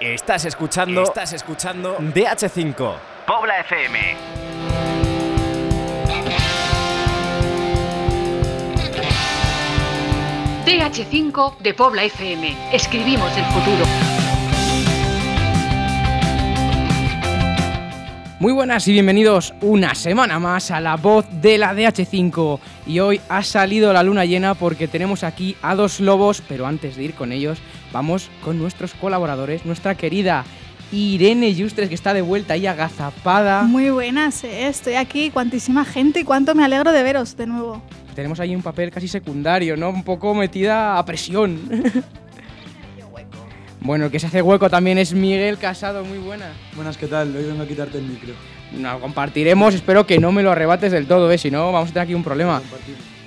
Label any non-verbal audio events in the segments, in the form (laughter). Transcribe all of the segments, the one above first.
Estás escuchando, estás escuchando DH5, Pobla FM. DH5 de Pobla FM. Escribimos el futuro. Muy buenas y bienvenidos una semana más a la voz de la DH5. Y hoy ha salido la luna llena porque tenemos aquí a dos lobos, pero antes de ir con ellos, vamos con nuestros colaboradores, nuestra querida Irene Justres, que está de vuelta ahí agazapada. Muy buenas, eh, estoy aquí, cuantísima gente y cuánto me alegro de veros de nuevo. Tenemos ahí un papel casi secundario, ¿no? Un poco metida a presión. (laughs) bueno, el que se hace hueco también es Miguel Casado, muy buena. Buenas, ¿qué tal? Hoy vengo a quitarte el micro. No, compartiremos, espero que no me lo arrebates del todo, ¿eh? Si no, vamos a tener aquí un problema.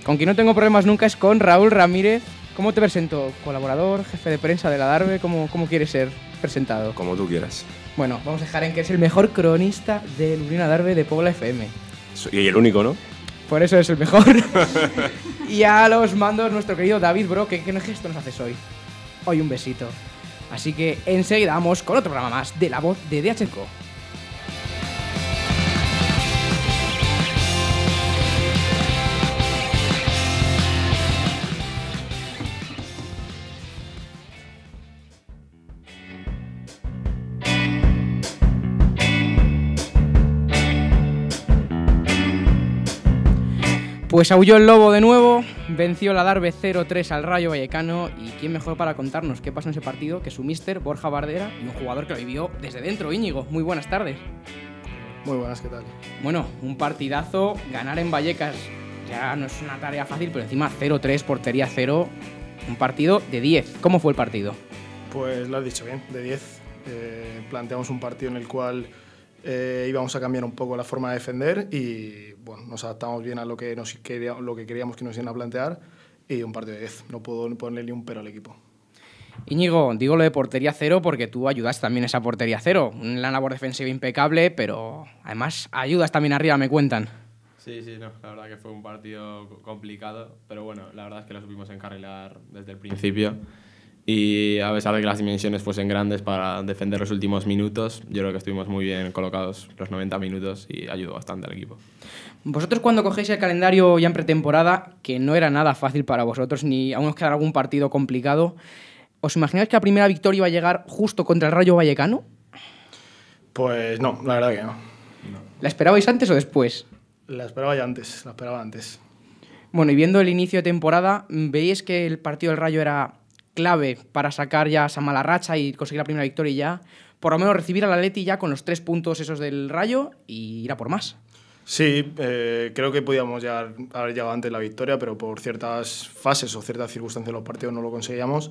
Con quien no tengo problemas nunca es con Raúl Ramírez. ¿Cómo te presento? ¿Colaborador, jefe de prensa de la Darbe? ¿Cómo, cómo quieres ser presentado? Como tú quieras. Bueno, vamos a dejar en que es el mejor cronista del Urina Darbe de Pobla FM. Y el único, ¿no? Por eso es el mejor. (laughs) y a los mandos nuestro querido David Bro, ¿qué, qué gesto nos haces hoy? Hoy un besito. Así que enseguida vamos con otro programa más de La Voz de DHCO. Pues aulló el lobo de nuevo, venció la Darbe 0-3 al Rayo Vallecano y quién mejor para contarnos qué pasó en ese partido que su mister Borja Bardera y un jugador que lo vivió desde dentro, Íñigo. Muy buenas tardes. Muy buenas, ¿qué tal? Bueno, un partidazo, ganar en Vallecas ya no es una tarea fácil, pero encima 0-3, portería 0, un partido de 10. ¿Cómo fue el partido? Pues lo has dicho bien, de 10. Eh, planteamos un partido en el cual eh, íbamos a cambiar un poco la forma de defender y bueno, nos adaptamos bien a lo que, nos quería, lo que queríamos que nos iban a plantear y un partido de 10. No puedo ponerle ni un pero al equipo. Íñigo, digo lo de portería cero porque tú ayudas también a esa portería cero. Una labor defensiva impecable, pero además ayudas también arriba, me cuentan. Sí, sí, no, la verdad que fue un partido complicado, pero bueno, la verdad es que lo supimos encarrilar desde el principio. Y a pesar de que las dimensiones fuesen grandes para defender los últimos minutos, yo creo que estuvimos muy bien colocados los 90 minutos y ayudó bastante al equipo. Vosotros cuando cogéis el calendario ya en pretemporada, que no era nada fácil para vosotros, ni aún os quedara algún partido complicado, ¿os imagináis que la primera victoria iba a llegar justo contra el Rayo Vallecano? Pues no, la verdad que no. ¿La esperabais antes o después? La esperaba ya antes, la esperaba antes. Bueno, y viendo el inicio de temporada, ¿veis que el partido del Rayo era clave para sacar ya esa mala racha y conseguir la primera victoria y ya, por lo menos recibir al Atleti ya con los tres puntos esos del Rayo y ir a por más. Sí, eh, creo que podíamos llegar, haber llegado antes la victoria, pero por ciertas fases o ciertas circunstancias de los partidos no lo conseguíamos,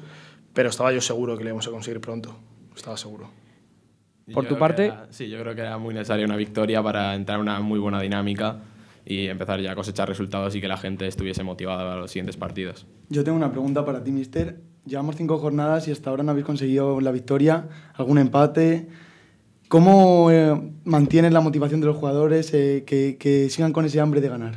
pero estaba yo seguro que lo íbamos a conseguir pronto, estaba seguro. Por Yo tu parte... era- sí, yo creo que era muy necesaria una victoria para entrar en una muy buena dinámica y empezar ya a cosechar resultados y que la gente estuviese motivada para los siguientes partidos. Yo tengo una pregunta para ti, mister. Llevamos cinco jornadas y hasta ahora no habéis conseguido la victoria, algún empate. ¿Cómo eh, mantienes la motivación de los jugadores eh, que, que sigan con ese hambre de ganar?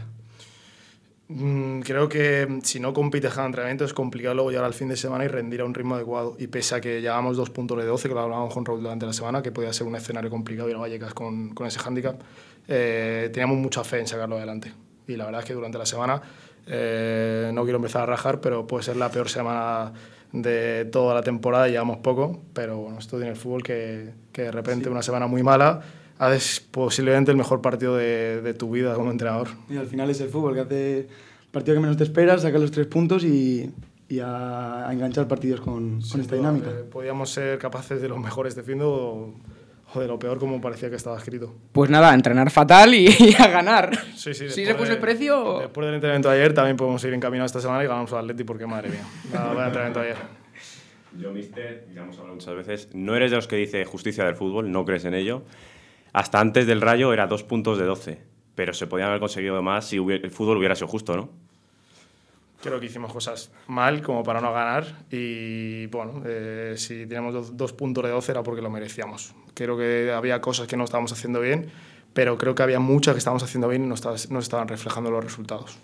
Mm, Creo que si no compites cada entrenamiento es complicado luego llegar al fin de semana y rendir a un ritmo adecuado. Y pese a que llevamos dos puntos de 12, que lo hablábamos con Raúl durante la semana, que podía ser un escenario complicado ir a Vallecas con, con ese hándicap, eh, teníamos mucha fe en sacarlo adelante. Y la verdad es que durante la semana, eh, no quiero empezar a rajar, pero puede ser la peor semana de toda la temporada, llevamos poco, pero bueno, esto tiene el fútbol que, que de repente una semana muy mala haces posiblemente el mejor partido de, de tu vida como entrenador. Y al final es el fútbol, que hace el partido que menos te esperas, sacar los tres puntos y, y a, a enganchar partidos con, con Sin esta dinámica. eh, podíamos ser capaces de los mejores defiendo o, o de lo peor como parecía que estaba escrito. Pues nada, a entrenar fatal y, (laughs) y a ganar. Sí, sí, ¿Sí después se puso de- el precio? Después del entrenamiento de ayer también podemos ir encaminados esta semana y ganamos al Atleti porque madre mía. Nada, entrenamiento de ayer. Yo, mister, ya hemos hablado muchas veces, no eres de los que dice justicia del fútbol, no crees en ello. Hasta antes del Rayo era dos puntos de 12, pero se podían haber conseguido más si hubiera- el fútbol hubiera sido justo, ¿no? Creo que hicimos cosas mal como para no ganar y bueno, eh, si teníamos dos, dos puntos de 12 era porque lo merecíamos. Creo que había cosas que no estábamos haciendo bien, pero creo que había muchas que estábamos haciendo bien y no, no estaban reflejando los resultados.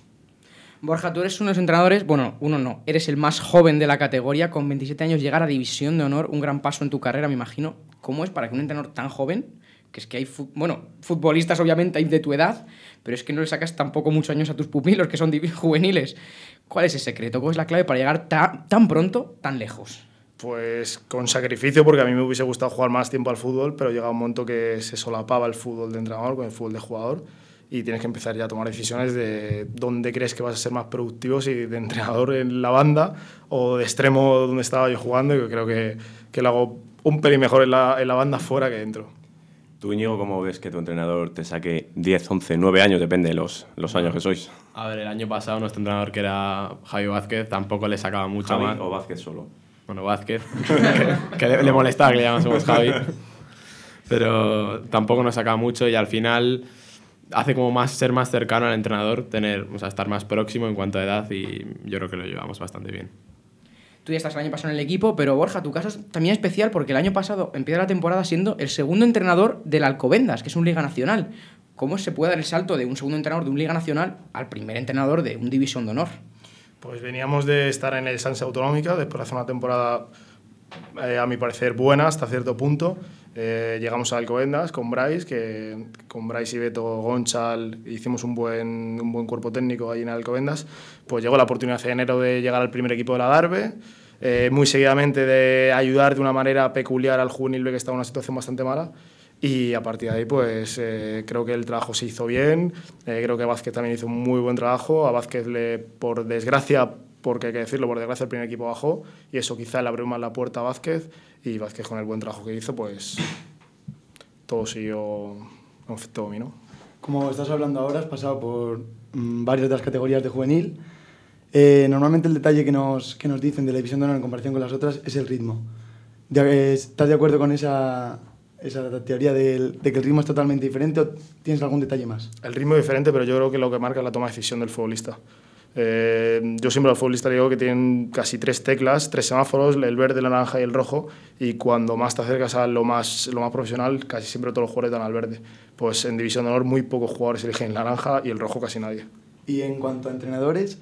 Borja, tú eres uno de los entrenadores, bueno, uno no, eres el más joven de la categoría, con 27 años llegar a División de Honor, un gran paso en tu carrera, me imagino. ¿Cómo es para que un entrenador tan joven, que es que hay, bueno, futbolistas obviamente hay de tu edad, pero es que no le sacas tampoco muchos años a tus pupilos, que son juveniles? ¿Cuál es el secreto? ¿Cuál es la clave para llegar tan pronto, tan lejos? Pues con sacrificio, porque a mí me hubiese gustado jugar más tiempo al fútbol, pero llega un momento que se solapaba el fútbol de entrenador con el fútbol de jugador y tienes que empezar ya a tomar decisiones de dónde crees que vas a ser más productivo, si de entrenador en la banda o de extremo donde estaba yo jugando, y creo que, que lo hago un pelín mejor en la, en la banda fuera que dentro. Tú, Íñigo, ¿cómo ves que tu entrenador te saque 10, 11, 9 años, depende de los, los años que sois? A ver, el año pasado nuestro entrenador, que era Javi Vázquez, tampoco le sacaba mucho Javi más. o Vázquez solo? Bueno, Vázquez, (laughs) que, le, molestaba que le llamásemos (laughs) Javi. Pero tampoco nos sacaba mucho y al final hace como más ser más cercano al entrenador, tener, o sea, estar más próximo en cuanto a edad y yo creo que lo llevamos bastante bien. Tú ya estás el año pasado en el equipo, pero Borja, tu caso es también especial porque el año pasado empieza la temporada siendo el segundo entrenador del Alcobendas, que es un Liga Nacional. ¿Cómo se puede dar el salto de un segundo entrenador de un Liga Nacional al primer entrenador de un División de Honor? Pues veníamos de estar en el Sanse Autonómica, después de hacer una temporada, eh, a mi parecer, buena hasta cierto punto. Eh, llegamos a Alcobendas con Bryce, que con Bryce y Beto Gonchal hicimos un buen, un buen cuerpo técnico ahí en Alcobendas. Pues llegó la oportunidad de enero de llegar al primer equipo de la Darbe, eh, muy seguidamente de ayudar de una manera peculiar al juvenil B que estaba en una situación bastante mala. Y a partir de ahí, pues eh, creo que el trabajo se hizo bien. creo que Vázquez también hizo un muy buen trabajo. A Vázquez, le, por desgracia, porque hay que decirlo, por desgracia el primer equipo bajó y eso quizá le abrió más la puerta a Vázquez y Vázquez con el buen trabajo que hizo, pues todo siguió en efecto dominó. Como estás hablando ahora, has pasado por mm, varias de las categorías de juvenil. Eh, normalmente el detalle que nos, que nos dicen de la división de honor en comparación con las otras es el ritmo. ¿Estás de acuerdo con esa, esa teoría de, de, que el ritmo es totalmente diferente o tienes algún detalle más? El ritmo es diferente, pero yo creo que lo que marca es la toma de decisión del futbolista. Eh, yo siempre al futbolista digo que tienen casi tres teclas, tres semáforos, el verde, el naranja y el rojo, y cuando más te acercas a lo más, lo más profesional, casi siempre todos los jugadores dan al verde. Pues en División de Honor muy pocos jugadores eligen el naranja y el rojo casi nadie. Y en cuanto a entrenadores,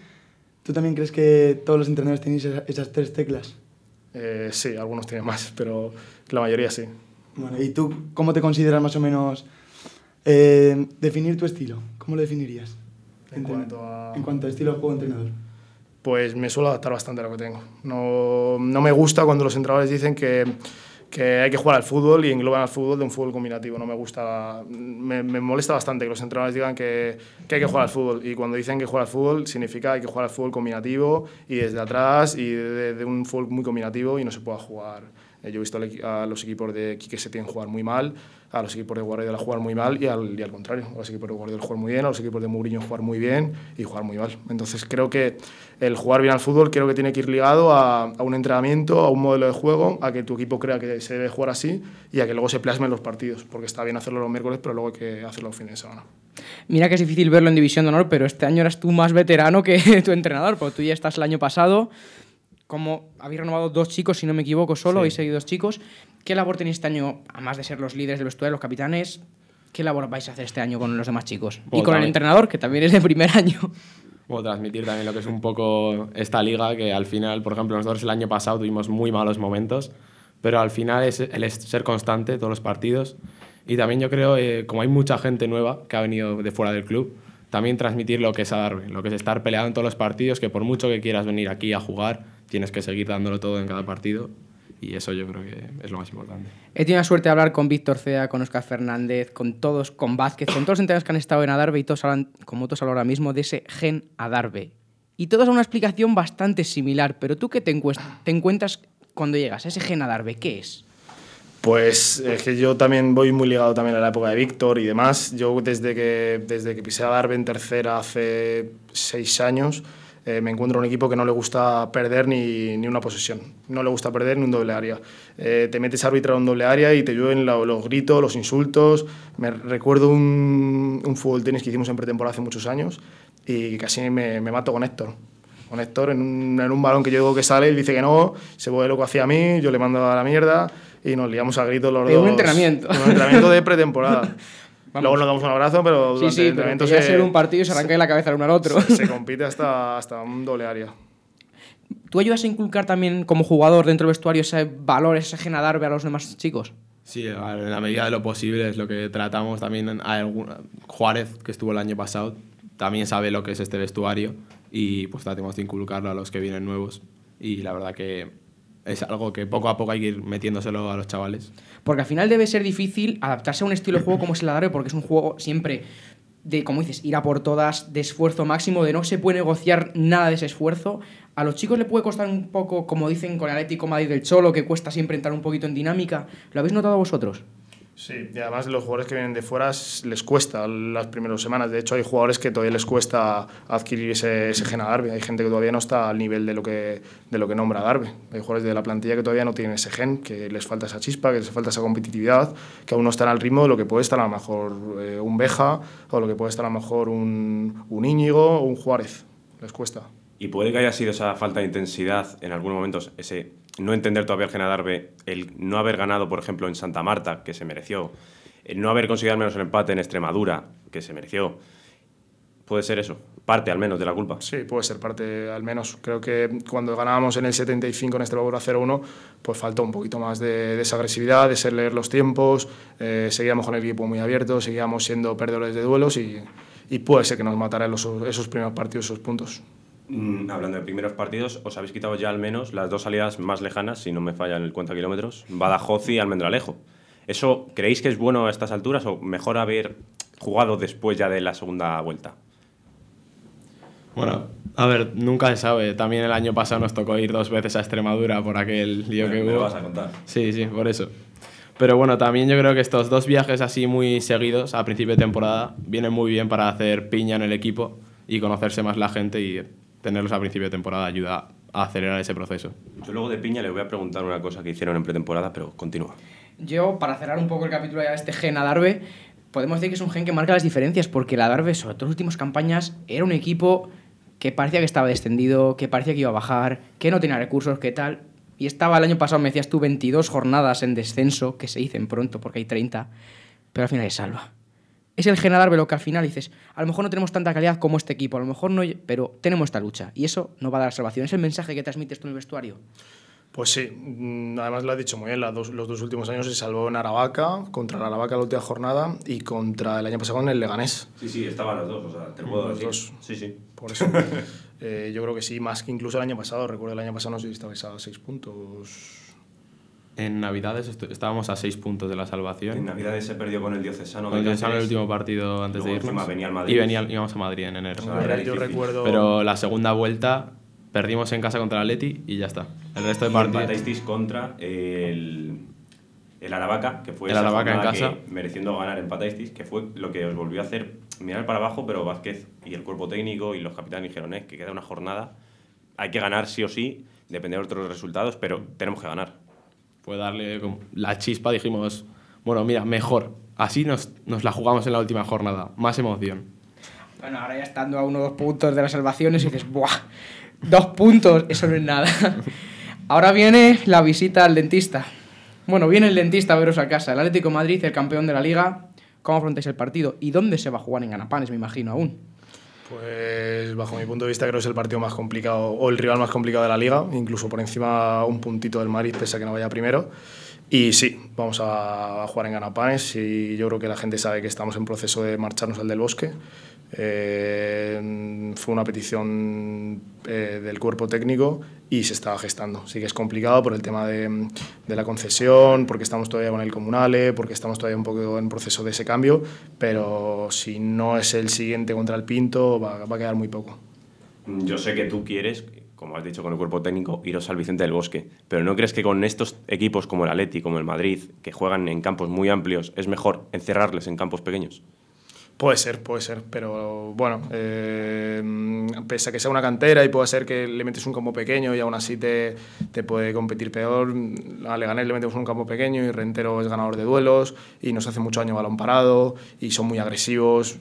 ¿tú también crees que todos los entrenadores tenéis esas, tres teclas? Eh, sí, algunos tienen más, pero la mayoría sí. Bueno, ¿y tú cómo te consideras más o menos eh, definir tu estilo? ¿Cómo lo definirías? En, cuanto a... En cuanto a estilo de juego entrenador. Pues me suelo adaptar bastante a lo que tengo. No, no me gusta cuando los entrenadores dicen que, que, hay que jugar al fútbol y engloban al fútbol de un fútbol combinativo. No me gusta, me, me, molesta bastante que los entrenadores digan que, que, hay que jugar al fútbol. Y cuando dicen que jugar al fútbol, significa que hay que jugar al fútbol combinativo y desde atrás y de, de un fútbol muy combinativo y no se pueda jugar. Eh, yo he visto a los equipos de Quique Setién jugar muy mal, a los equipos de Guardiola jugar muy mal y al, y al contrario, a los equipos de Guardiola jugar muy bien, a los equipos de Mourinho jugar muy bien y jugar muy mal. Entonces creo que el jugar bien al fútbol creo que tiene que ir ligado a, a, un entrenamiento, a un modelo de juego, a que tu equipo crea que se debe jugar así y a que luego se plasmen los partidos, porque está bien hacerlo los miércoles, pero luego hay que hacerlo los fines de semana. Mira que es difícil verlo en División de Honor, pero este año eras tú más veterano que (laughs) tu entrenador, porque tú ya estás el año pasado, como habéis renovado dos chicos, si no me equivoco, solo, sí. y seguido dos chicos. ¿Qué labor tenéis este año, además de ser los líderes del vestuario, los capitanes? ¿Qué labor vais a hacer este año con los demás chicos? Bueno, y con también. el entrenador, que también es de primer año. Puedo transmitir también lo que es un poco esta liga, que al final, por ejemplo, nosotros el año pasado tuvimos muy malos momentos, pero al final es el ser constante todos los partidos. Y también yo creo, eh, como hay mucha gente nueva que ha venido de fuera del club, también transmitir lo que es a Darby, lo que es estar peleado en todos los partidos, que por mucho que quieras venir aquí a jugar, tienes que seguir dándolo todo en cada partido y eso yo creo que es lo más importante. He tenido la suerte de hablar con Víctor Cea, con Oscar Fernández, con todos, con Vázquez, con todos los entrenadores que han estado en Adarve y todos hablan, como todos hablan ahora mismo, de ese gen Adarve. Y todos dan una explicación bastante similar, pero tú qué te, te encuentras cuando llegas a ese gen Adarve, ¿qué es? Pues es que yo también voy muy ligado también a la época de Víctor y demás. Yo desde que, desde que pisé a Darbe en tercera hace seis años, eh, me encuentro un equipo que no le gusta perder ni, ni, una posesión, no le gusta perder ni un doble área. Eh, te metes a arbitrar un doble área y te llueven los, los gritos, los insultos. Me recuerdo un, un fútbol tenis que hicimos en pretemporada hace muchos años y casi me, me mato con Héctor. Con Héctor en un, en un balón que yo digo que sale, él dice que no, se vuelve loco hacia mí, yo le mando a la mierda y nos liamos a gritos los en dos. un entrenamiento. En un entrenamiento de pretemporada. (laughs) Luego nos damos un abrazo, pero sí, sí, pero que ser un partido y se arranca la cabeza el uno al otro. Se, compite hasta, hasta un doble área. ¿Tú ayudas a inculcar también como jugador dentro del vestuario ese valor, ese genadarbe a los demás chicos? Sí, en la medida de lo posible es lo que tratamos. También a Juárez, que estuvo el año pasado, también sabe lo que es este vestuario y pues tratamos de inculcarlo a los que vienen nuevos. Y la verdad que es algo que poco a poco hay que ir metiéndoselo a los chavales. Porque al final debe ser difícil adaptarse a un estilo de juego como es el adarve, porque es un juego siempre de, como dices, ir a por todas, de esfuerzo máximo, de no se puede negociar nada de ese esfuerzo. A los chicos le puede costar un poco, como dicen con el Atlético Madrid del Cholo, que cuesta siempre entrar un poquito en dinámica. ¿Lo habéis notado vosotros? Sí, y además los jugadores que vienen de fuera les cuesta las primeras semanas. De hecho, hay jugadores que todavía les cuesta adquirir ese, gen a Darby. Hay gente que todavía no está al nivel de lo que, de lo que nombra Darby. Hay jugadores de la plantilla que todavía no tienen ese gen, que les falta esa chispa, que les falta esa competitividad, que aún no están al ritmo de lo que puede estar a lo mejor eh, un Beja o lo que puede estar a lo mejor un, un Íñigo o un Juárez. Les cuesta. Y puede que haya sido esa falta de intensidad en algunos momentos, ese no entender todavía el Genadarbe, el no haber ganado, por ejemplo, en Santa Marta, que se mereció, el no haber conseguido al menos el empate en Extremadura, que se mereció. ¿Puede ser eso? Parte al menos de la culpa. Sí, puede ser parte al menos. Creo que cuando ganábamos en el 75 en Extremadura 0-1, pues faltó un poquito más de, esa agresividad, de ser leer los tiempos, eh, seguíamos con el equipo muy abierto, seguíamos siendo perdedores de duelos y, puede ser que nos matara esos primeros partidos, esos puntos. Mm, hablando de primeros partidos, os habéis quitado ya al menos las dos salidas más lejanas, si no me fallan el cuenta kilómetros, Badajoz y Almendralejo. ¿Eso creéis que es bueno a estas alturas o mejor haber jugado después ya de la segunda vuelta? Bueno, a ver, nunca se sabe. También el año pasado nos tocó ir dos veces a Extremadura por aquel lío que hubo. lo vas a contar. Sí, sí, por eso. Pero bueno, también yo creo que estos dos viajes así muy seguidos a principio de temporada vienen muy bien para hacer piña en el equipo y conocerse más la gente y tenerlos a principio de temporada ayuda a acelerar ese proceso. Yo luego de Piña le voy a preguntar una cosa que hicieron en pretemporada, pero continúa. Yo, para cerrar un poco el capítulo de este gen Adarve, podemos decir que es un gen que marca las diferencias, porque el Adarve, sobre todo en las últimas campañas, era un equipo que parecía que estaba descendido, que parecía que iba a bajar, que no tenía recursos, que tal. Y estaba el año pasado, me decías tú, 22 jornadas en descenso, que se dicen pronto porque hay 30, pero al final es salva es el Genadarbe lo que al final dices, a lo mejor no tenemos tanta calidad como este equipo, a lo mejor no, pero tenemos esta lucha y eso no va a dar salvación. ¿Es el mensaje que transmites tú en el vestuario? Pues sí, mm, además lo has dicho muy bien, los dos últimos años se salvó en Aravaca, contra la Aravaca la última jornada y contra el año pasado en el Leganés. Sí, sí, estaban los dos, o sea, te puedo decir. Dos. Sí, sí. Por eso, (laughs) eh, yo creo que sí, más que incluso el año pasado, recuerdo el año pasado no sé si estabais a seis puntos en Navidades estábamos a seis puntos de la salvación. En Navidades se perdió con el Diocesano. Con el Diocesano el último partido antes de irnos. Venía al Madrid. Y venía, íbamos a Madrid en enero. yo recuerdo... Pero la segunda vuelta perdimos en casa contra el Atleti y ya está. El resto de partidos... contra el, el Aravaca, que fue el Aravaca en casa. mereciendo ganar empatasteis, que fue lo que os volvió a hacer mirar para abajo, pero Vázquez y el cuerpo técnico y los capitanes dijeron eh, que queda una jornada, hay que ganar sí o sí, depende de otros resultados, pero tenemos que ganar fue darle la chispa, dijimos, bueno, mira, mejor. Así nos, nos la jugamos en la última jornada. Más emoción. Bueno, ahora ya estando a uno o dos puntos de las salvaciones y dices, ¡buah! Dos puntos, eso no es nada. (laughs) Ahora viene la visita al dentista. Bueno, viene el dentista a veros a casa. El Atlético Madrid, el campeón de la liga. ¿Cómo afrontáis el partido? ¿Y dónde se va a jugar en Ganapanes, me imagino, aún? Pues bajo mi punto de vista creo que es el partido más complicado o el rival más complicado de la liga, incluso por encima un puntito del Madrid pese a que no vaya primero. Y sí, vamos a jugar en Ganapanes y yo creo que la gente sabe que estamos en proceso de marcharnos al del Bosque. Eh, fue una petición eh, del cuerpo técnico y se estaba gestando. Sí que es complicado por el tema de, la concesión, porque estamos todavía con el Comunale, porque estamos todavía un poco en proceso de ese cambio, pero si no es el siguiente contra el Pinto va, va a quedar muy poco. Yo sé que tú quieres, como has dicho con el cuerpo técnico, iros al Vicente del Bosque, pero ¿no crees que con estos equipos como el Atleti, como el Madrid, que juegan en campos muy amplios, es mejor encerrarles en campos pequeños? Puede ser, puede ser, pero bueno, eh, pese a que sea una cantera y puede ser que le metes un campo pequeño y aún así te, te puede competir peor, a Leganés le metemos un campo pequeño y Rentero es ganador de duelos y nos hace mucho daño balón parado y son muy agresivos,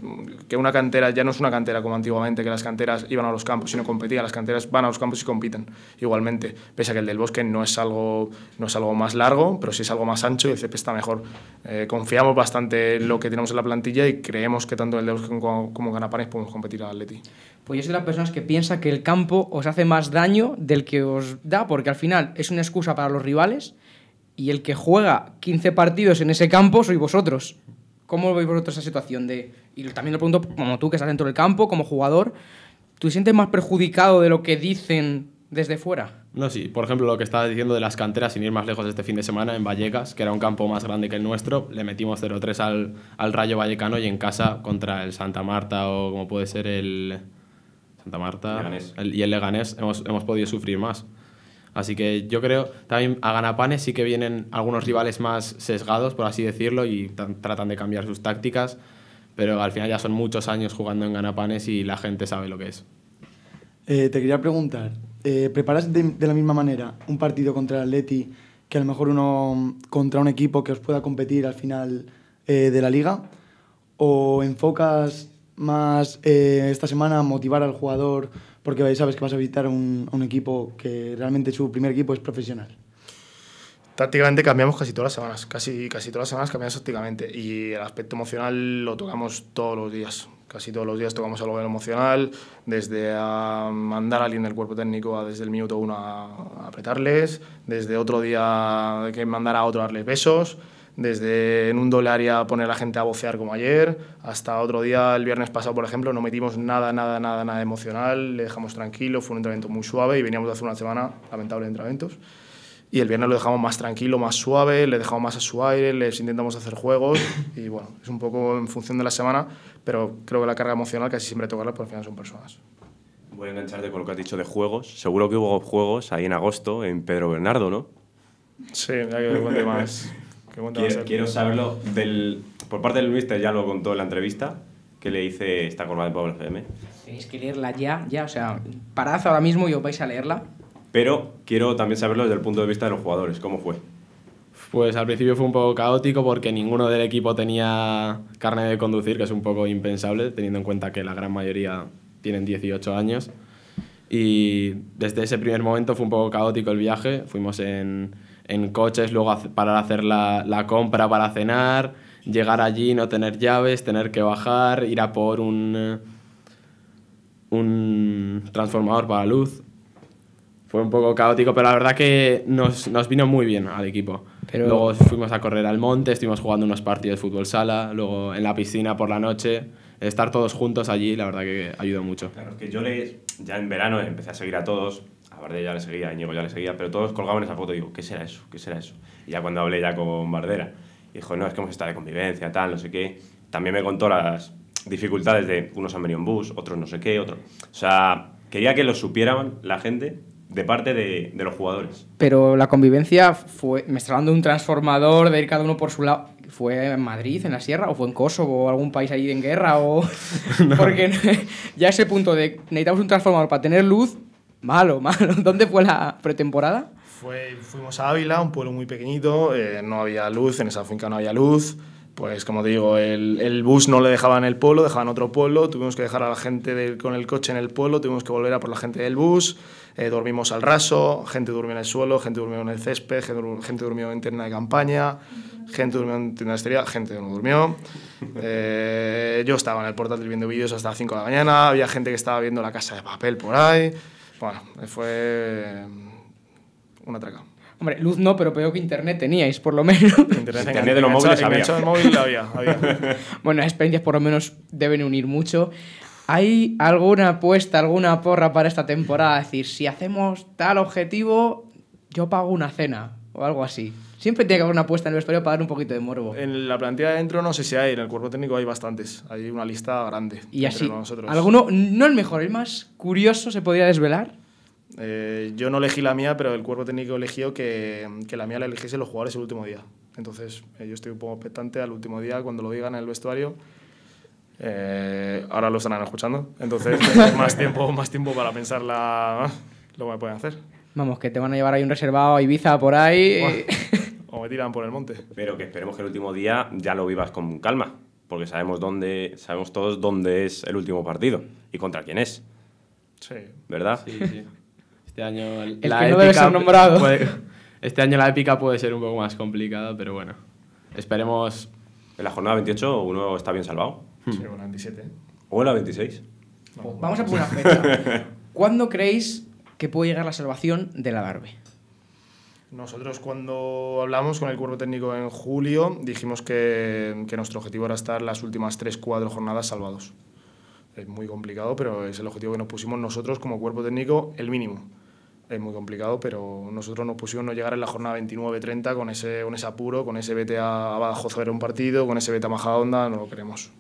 que una cantera ya no es una cantera como antiguamente, que las canteras iban a los campos y no competían, las canteras van a los campos y compiten igualmente, pese a que el del bosque no es algo, no es algo más largo, pero sí es algo más ancho y el CP está mejor. Eh, confiamos bastante en lo que tenemos en la plantilla y creemos que tanto el de como, como Ganapanes podemos competir al Atleti. Pues yo soy de las personas que piensa que el campo os hace más daño del que os da, porque al final es una excusa para los rivales y el que juega 15 partidos en ese campo sois vosotros. ¿Cómo veis vosotros esa situación? De, y también lo pregunto como tú que estás dentro del campo, como jugador, ¿tú te sientes más perjudicado de lo que dicen desde fuera? No, sí. Por ejemplo, lo que estaba diciendo de las canteras, sin ir más lejos este fin de semana, en Vallecas, que era un campo más grande que el nuestro, le metimos 0-3 al, al Rayo Vallecano y en casa contra el Santa Marta o como puede ser el Santa Marta y el Leganés hemos, hemos podido sufrir más. Así que yo creo, también a Ganapanes sí que vienen algunos rivales más sesgados, por así decirlo, y tratan de cambiar sus tácticas, pero al final ya son muchos años jugando en Ganapanes y la gente sabe lo que es. Eh, te quería preguntar, eh, ¿preparas de, la misma manera un partido contra el Atleti que a lo mejor uno contra un equipo que os pueda competir al final eh, de la liga? ¿O enfocas más esta semana motivar al jugador porque sabes que vas a visitar un, un equipo que realmente su primer equipo es profesional? Tácticamente cambiamos casi todas las semanas, casi, casi todas las semanas cambiamos tácticamente y el aspecto emocional lo tocamos todos los días. Casi todos los días tocamos algo emocional, desde mandar a alguien del cuerpo técnico a desde el minuto uno a, apretarles, desde otro día que mandar a otro a darles besos, desde en un doble área poner a la gente a vocear como ayer, hasta otro día, el viernes pasado, por ejemplo, no metimos nada, nada, nada, nada emocional, le dejamos tranquilo, fue un entrenamiento muy suave y veníamos de hacer una semana lamentable entrenamientos y el viernes lo dejamos más tranquilo, más suave, le dejamos más a su aire, les intentamos hacer juegos y bueno, es un poco en función de la semana, pero creo que la carga emocional casi siempre tocarla porque al final son personas. Voy a engancharte con lo que has dicho de juegos. Seguro que hubo juegos ahí en agosto en Pedro Bernardo, ¿no? Sí, hay que cuente más. quiero, quiero, saberlo del, por parte del mister, ya lo contó en la entrevista, que le hice esta colgada de Pablo FM. Tenéis que leerla ya, ya, o sea, parad ahora mismo y os vais a leerla. Pero quiero también saberlo desde el punto de vista de los jugadores. ¿Cómo fue? Pues al principio fue un poco caótico porque ninguno del equipo tenía carne de conducir, que es un poco impensable, teniendo en cuenta que la gran mayoría tienen 18 años. Y desde ese primer momento fue un poco caótico el viaje. Fuimos en, en coches, luego para hacer la, la, compra para cenar, llegar allí, no tener llaves, tener que bajar, ir a por un, un transformador para luz fue un poco caótico, pero la verdad que nos, nos vino muy bien al equipo. Pero... Luego fuimos a correr al monte, estuvimos jugando unos partidos de fútbol sala, luego en la piscina por la noche. Estar todos juntos allí, la verdad que ayudó mucho. Claro, que yo le, ya en verano empecé a seguir a todos, a Bardella ya le seguía, a Íñigo ya le seguía, pero todos colgaban esa foto y digo, ¿qué será eso? ¿Qué será eso? Y ya cuando hablé ya con Bardera, dijo, no, es que hemos estado de convivencia, tal, no sé qué. También me contó las dificultades de unos han venido en bus, otros no sé qué, otros. O sea, quería que lo supieran la gente de parte de, de, los jugadores. Pero la convivencia fue, me está hablando de un transformador, de ir cada uno por su lado. ¿Fue en Madrid, en la sierra, o fue en Kosovo, o algún país ahí en guerra? O... (laughs) (laughs) Porque (laughs) ya ese punto de necesitamos un transformador para tener luz, malo, malo. ¿Dónde fue la pretemporada? Fue, fuimos a Ávila, un pueblo muy pequeñito, eh, no había luz, en esa finca no había luz. Pues como te digo, el, el, bus no le dejaba en el pueblo, dejaban otro pueblo, tuvimos que dejar a la gente con el coche en el pueblo, tuvimos que volver a por la gente del bus, eh, dormimos al raso, gente durmió en el suelo, gente durmió en el césped, gente, durmió en tienda de campaña, gente durmió en tienda de estería, gente no durmió. Eh, yo estaba en el portátil viendo vídeos hasta las 5 de la mañana, había gente que estaba viendo la casa de papel por ahí. Bueno, fue una traca. Hombre, luz no, pero peor que internet teníais, por lo menos. (laughs) Internet, internet de los móviles había. móvil había, había. (laughs) bueno, las experiencias por lo menos deben unir mucho. ¿Hay alguna apuesta, alguna porra para esta temporada? Es decir, si hacemos tal objetivo, yo pago una cena o algo así. Siempre tiene que haber una apuesta en el vestuario para dar un poquito de morbo. En la plantilla de dentro no sé si hay, en el cuerpo técnico hay bastantes. Hay una lista grande. Y así, nosotros. ¿alguno, no el mejor, el más curioso se podría desvelar? Eh, yo no elegí la mía, pero el cuerpo técnico eligió que, que la mía la eligiese los jugadores el último día. Entonces, eh, yo estoy un poco petante al último día, cuando lo digan en el vestuario, Eh, ahora lo estarán escuchando, entonces (laughs) más tiempo, más tiempo para pensar la, lo que pueden hacer. Vamos, que te van a llevar ahí un reservado a Ibiza por ahí. (laughs) o me tiran por el monte. Pero que esperemos que el último día ya lo vivas con calma, porque sabemos dónde, sabemos todos dónde es el último partido y contra quién es. Sí. ¿Verdad? Sí, sí. Este año el que no debe ser nombrado. Puede, este año la épica puede ser un poco más complicada, pero bueno. Esperemos. En la jornada 28 uno está bien salvado. Sí, o la 27. O la 26. Vamos a poner una (laughs) fecha. ¿Cuándo creéis que puede llegar la salvación de la Darbe? Nosotros cuando hablamos con el cuerpo técnico en julio dijimos que, que nuestro objetivo era estar las últimas 3-4 jornadas salvados. Es muy complicado, pero es el objetivo que nos pusimos nosotros como cuerpo técnico, el mínimo. Es muy complicado, pero nosotros nos pusimos no llegar en la jornada 29-30 con ese, con ese apuro, con ese vete a, Badajoz a ver un partido, con ese vete a Majadahonda, no lo queremos.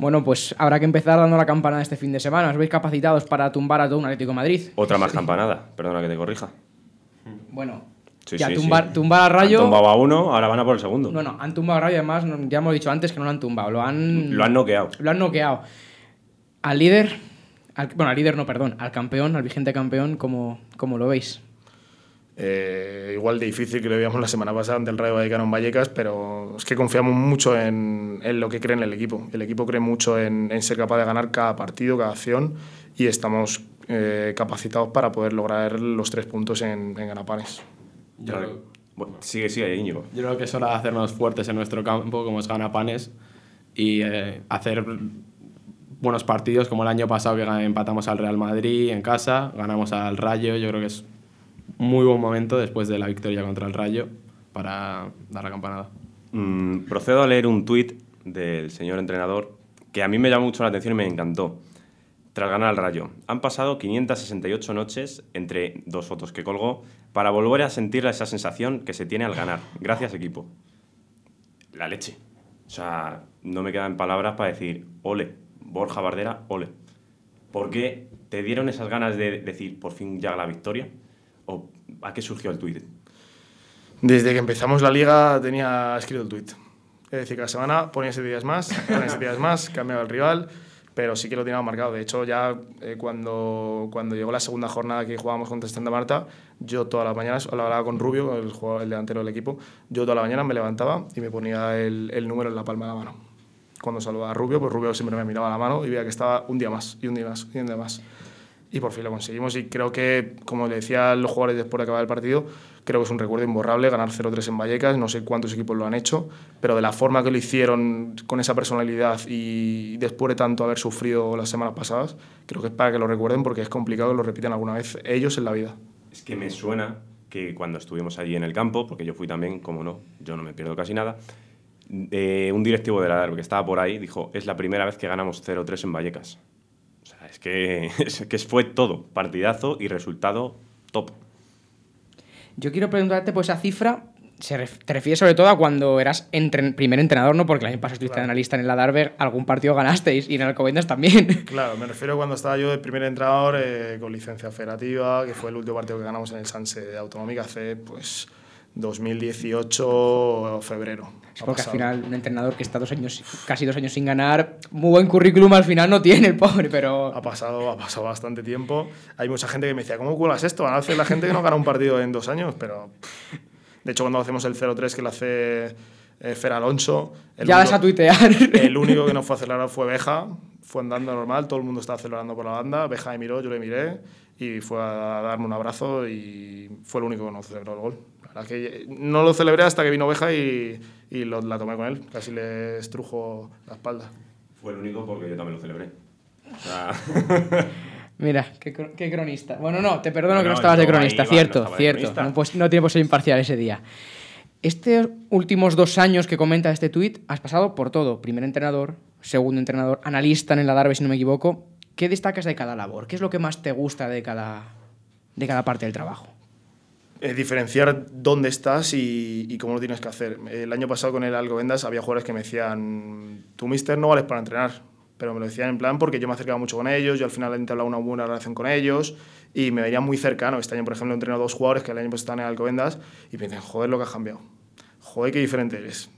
Bueno, pues habrá que empezar dando la campanada este fin de semana. ¿Os veis capacitados para tumbar a todo un Atlético de Madrid? Otra más campanada, perdona que te corrija. Bueno, ya tumbar, tumbar al Rayo. Han tumbado a uno, ahora van a por el segundo. No, no, han tumbado al Rayo, además, ya hemos dicho antes que no lo han tumbado, lo han. Lo han noqueado. Lo han noqueado. Al líder, bueno, al líder no, perdón, al campeón, al vigente campeón, ¿cómo, cómo lo veis? Eh, igual de difícil que lo veíamos la semana pasada ante el Rayo Vallecano en Vallecas, pero es que confiamos mucho en, en, lo que cree en el equipo. El equipo cree mucho en, en ser capaz de ganar cada partido, cada acción y estamos eh, capacitados para poder lograr los tres puntos en, en Ganapanes. Yo bueno, sigue, sigue, Íñigo. Yo creo que es hora de hacernos fuertes en nuestro campo, como es Ganapanes, y eh, hacer buenos partidos, como el año pasado que empatamos al Real Madrid en casa, ganamos al Rayo, yo creo que es muy buen momento después de la victoria contra el Rayo para dar la campanada. Mm, procedo a leer un tuit del señor entrenador que a mí me llamó mucho la atención y me encantó. Tras ganar al Rayo, han pasado 568 noches entre dos fotos que colgó para volver a sentir esa sensación que se tiene al ganar. Gracias, equipo. La leche. O sea, no me quedan palabras para decir, ole, Borja Bardera, ole. ¿Por qué te dieron esas ganas de decir por fin ya la victoria? ¿O a qué surgió el tuit? Desde que empezamos la liga tenía escrito el tuit. Es decir, cada semana ponía siete días más, ponía días más, (laughs) cambiaba el rival, pero sí que lo tenía marcado. De hecho, ya eh, cuando, cuando llegó la segunda jornada que jugábamos contra Santa Marta, yo todas las mañanas, hablaba con Rubio, el, jugador, el delantero del equipo, yo toda la mañana me levantaba y me ponía el, el número en la palma de la mano cuando saludaba a Rubio, pues Rubio siempre me miraba la mano y veía que estaba un día más, y un día más, y un día más. Y por fin lo conseguimos y creo que, como le decía a los jugadores después de acabar el partido, creo que es un recuerdo imborrable ganar 0-3 en Vallecas, no sé cuántos equipos lo han hecho, pero de la forma que lo hicieron, con esa personalidad y después de tanto haber sufrido las semanas pasadas, creo que es para que lo recuerden porque es complicado que lo repiten alguna vez ellos en la vida. Es que me suena que cuando estuvimos allí en el campo, porque yo fui también, como no, yo no me pierdo casi nada, un directivo de la DARB que estaba por ahí dijo, es la primera vez que ganamos 0-3 en Vallecas. O sea, es que, (laughs) es que fue todo, partidazo y resultado top. Yo quiero preguntarte pues esa cifra, se te refieres sobre todo a cuando eras primer entrenador, ¿no? Porque el año pasado estuviste claro. analista en la Darber, algún partido ganasteis y en el Alcobendas también. (laughs) Claro, me refiero a cuando estaba yo de primer entrenador eh, con licencia federativa, que fue el último partido que ganamos en el Sanse de Autonómica hace, pues, 2018 febrero. Es porque al final un entrenador que está dos años, casi dos años sin ganar, muy buen currículum al final no tiene el pobre, pero... Ha pasado, ha pasado bastante tiempo. Hay mucha gente que me decía, ¿cómo cuelas esto? A hacer la gente que no gana un partido en dos años, pero... De hecho, cuando hacemos el 0-3 que lo hace eh, Fer Alonso... El ya vas a tuitear. (laughs) El único que no fue a acelerar fue Beja, fue andando normal, todo el mundo estaba acelerando por la banda, Beja me miró, yo le miré y fue a darme un abrazo y fue el único que no celebró el gol. Que no lo celebré hasta que vino Oveja y, y lo, la tomé con él. Casi le estrujo la espalda. Fue el único porque yo también lo celebré. O sea... (laughs) Mira, qué, qué, cronista. Bueno, no, te perdono no, que no estabas de cronista, cierto, no cierto. Cronista. No, pues, no tiene por ser imparcial ese día. Estos últimos dos años que comenta este tuit, has pasado por todo. Primer entrenador, segundo entrenador, analista en la Darbe, si no me equivoco. ¿Qué destacas de cada labor? ¿Qué es lo que más te gusta de cada, de cada parte del trabajo? Eh, diferenciar dónde estás y, cómo lo tienes que hacer. El año pasado con el Alcobendas había jugadores que me decían, tú, mister, no vales para entrenar. Pero me lo decían en plan porque yo me acercaba mucho con ellos, yo al final entablaba una buena relación con ellos y me veía muy cercano. Este año, por ejemplo, he entrenado dos jugadores que el año pasado estaban en Alcobendas y me dicen, joder, lo que has cambiado. Joder, qué diferente eres.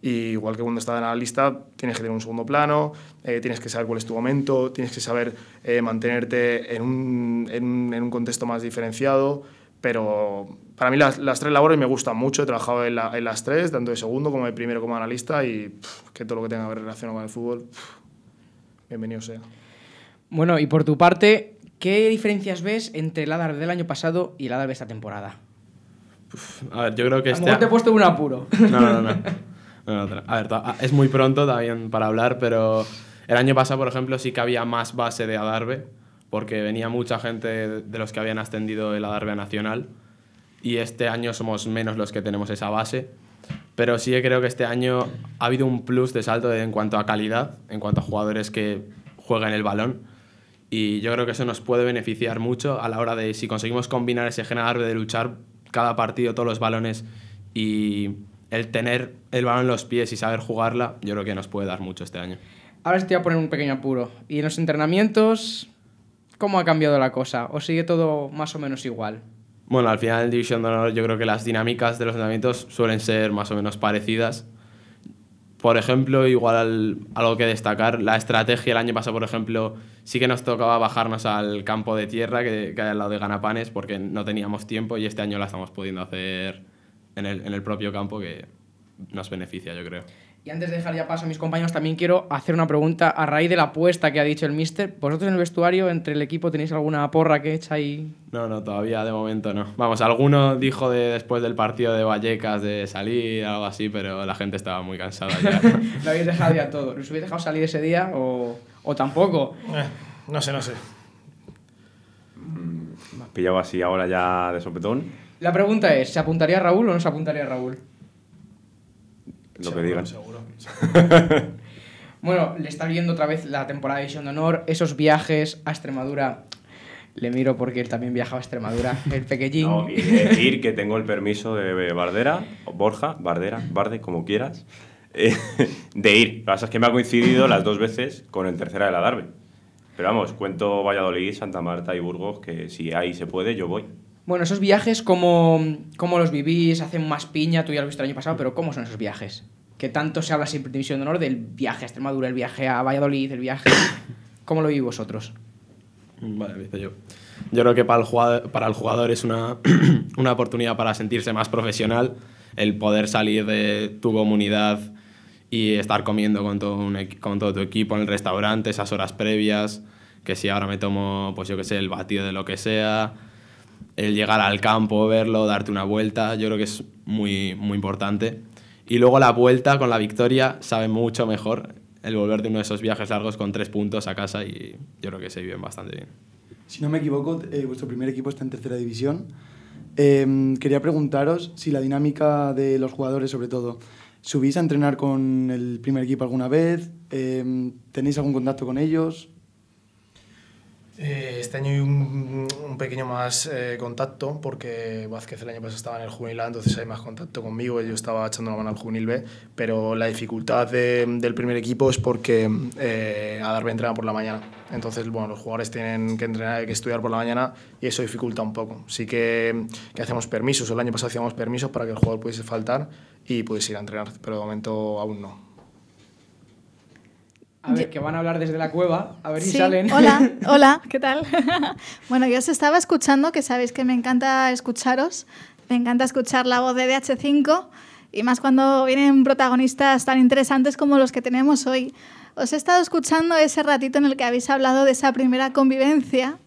Igual que cuando estás en la lista, tienes que tener un segundo plano, eh, tienes que saber cuál es tu momento, tienes que saber eh, mantenerte en un, en un contexto más diferenciado pero para mí las, las, tres labores me gustan mucho, he trabajado en, la, en, las tres, tanto de segundo como de primero como analista y pff, que todo lo que tenga que ver relacionado con el fútbol, pff, bienvenido sea. Bueno, y por tu parte, ¿qué diferencias ves entre el Adarve del año pasado y el Adarve de esta temporada? Uf, a ver, yo creo que A este... te he puesto un apuro. No, no, no. no, no a ver, es muy pronto también para hablar, pero el año pasado, por ejemplo, sí que había más base de Adarve porque venía mucha gente de los que habían ascendido el Adarve Nacional y este año somos menos los que tenemos esa base. Pero sí que creo que este año ha habido un plus de salto en cuanto a calidad, en cuanto a jugadores que juegan el balón. Y yo creo que eso nos puede beneficiar mucho a la hora de si conseguimos combinar ese gen Adarve de luchar cada partido, todos los balones y el tener el balón en los pies y saber jugarla, yo creo que nos puede dar mucho este año. Ahora sí te voy a poner un pequeño apuro. ¿Y en los entrenamientos ¿Cómo ha cambiado la cosa? ¿O sigue todo más o menos igual? Bueno, al final en División de Honor yo creo que las dinámicas de los entrenamientos suelen ser más o menos parecidas. Por ejemplo, igual algo que destacar, la estrategia el año pasado, por ejemplo, sí que nos tocaba bajarnos al campo de tierra que, que hay al lado de Ganapanes porque no teníamos tiempo y este año la estamos pudiendo hacer en el, en el propio campo que nos beneficia, yo creo. Y antes de dejar ya paso a mis compañeros, también quiero hacer una pregunta a raíz de la apuesta que ha dicho el mister. ¿Vosotros en el vestuario, entre el equipo, tenéis alguna porra que echa ahí? No, no, todavía de momento no. Vamos, alguno dijo de, después del partido de Vallecas de salir, algo así, pero la gente estaba muy cansada ya. (laughs) Lo habéis dejado ya todo. ¿Os habéis dejado salir ese día o, o tampoco? Eh, no sé, no sé. Me has pillado así ahora ya de sopetón. La pregunta es, ¿se apuntaría Raúl o no se apuntaría Raúl? Lo seguro, que digan. Seguro. (laughs) bueno, le está viendo otra vez la temporada de División de Honor, esos viajes a Extremadura. Le miro porque él también viajaba a Extremadura, el pequeñín. (laughs) No, y decir que tengo el permiso de Bardera, Borja, Bardera, Barde, como quieras, eh, (laughs) de ir. Lo que pasa es que me ha coincidido las dos veces con el tercera de la Darbe. Pero vamos, cuento Valladolid, Santa Marta y Burgos, que si ahí se puede, yo voy. Bueno, esos viajes, ¿cómo, cómo los vivís? ¿Hacen más piña? Tú ya lo viste el año pasado, pero ¿cómo son esos viajes? Que tanto se habla siempre en División de Honor del viaje a Extremadura, el viaje a Valladolid, el viaje... (coughs) ¿Cómo lo vivís vosotros? Vale, empiezo yo. Yo creo que para el jugador, para el jugador es una, (coughs) una oportunidad para sentirse más profesional, el poder salir de tu comunidad y estar comiendo con todo, un, con todo tu equipo en el restaurante, esas horas previas, que si ahora me tomo, pues yo qué sé, el batido de lo que sea, el llegar al campo, verlo, darte una vuelta, yo creo que es muy, muy importante. Y luego la vuelta con la victoria sabe mucho mejor el volver de uno de esos viajes largos con tres puntos a casa y yo creo que se viven bastante bien. Si no me equivoco, eh, vuestro primer equipo está en tercera división. Eh, quería preguntaros si la dinámica de los jugadores, sobre todo, ¿subís a entrenar con el primer equipo alguna vez? Eh, ¿Tenéis algún contacto con ellos? Eh, este año hay un, pequeño más eh, contacto porque Vázquez el año pasado estaba en el juvenil A, entonces hay más contacto conmigo. Yo estaba echando la mano al juvenil B, pero la dificultad de, del primer equipo es porque eh, Adarve entrena por la mañana. Entonces, bueno, los jugadores tienen que entrenar, que estudiar por la mañana y eso dificulta un poco. Sí que, que hacemos permisos, el año pasado hacíamos permisos para que el jugador pudiese faltar y pudiese ir a entrenar, pero de momento aún no. A ver, que van a hablar desde la cueva, a ver si Sí, salen. Hola, (laughs) hola, ¿qué tal? (laughs) bueno, yo os estaba escuchando, que sabéis que me encanta escucharos, me encanta escuchar la voz de DH5 y más cuando vienen protagonistas tan interesantes como los que tenemos hoy. Os he estado escuchando ese ratito en el que habéis hablado de esa primera convivencia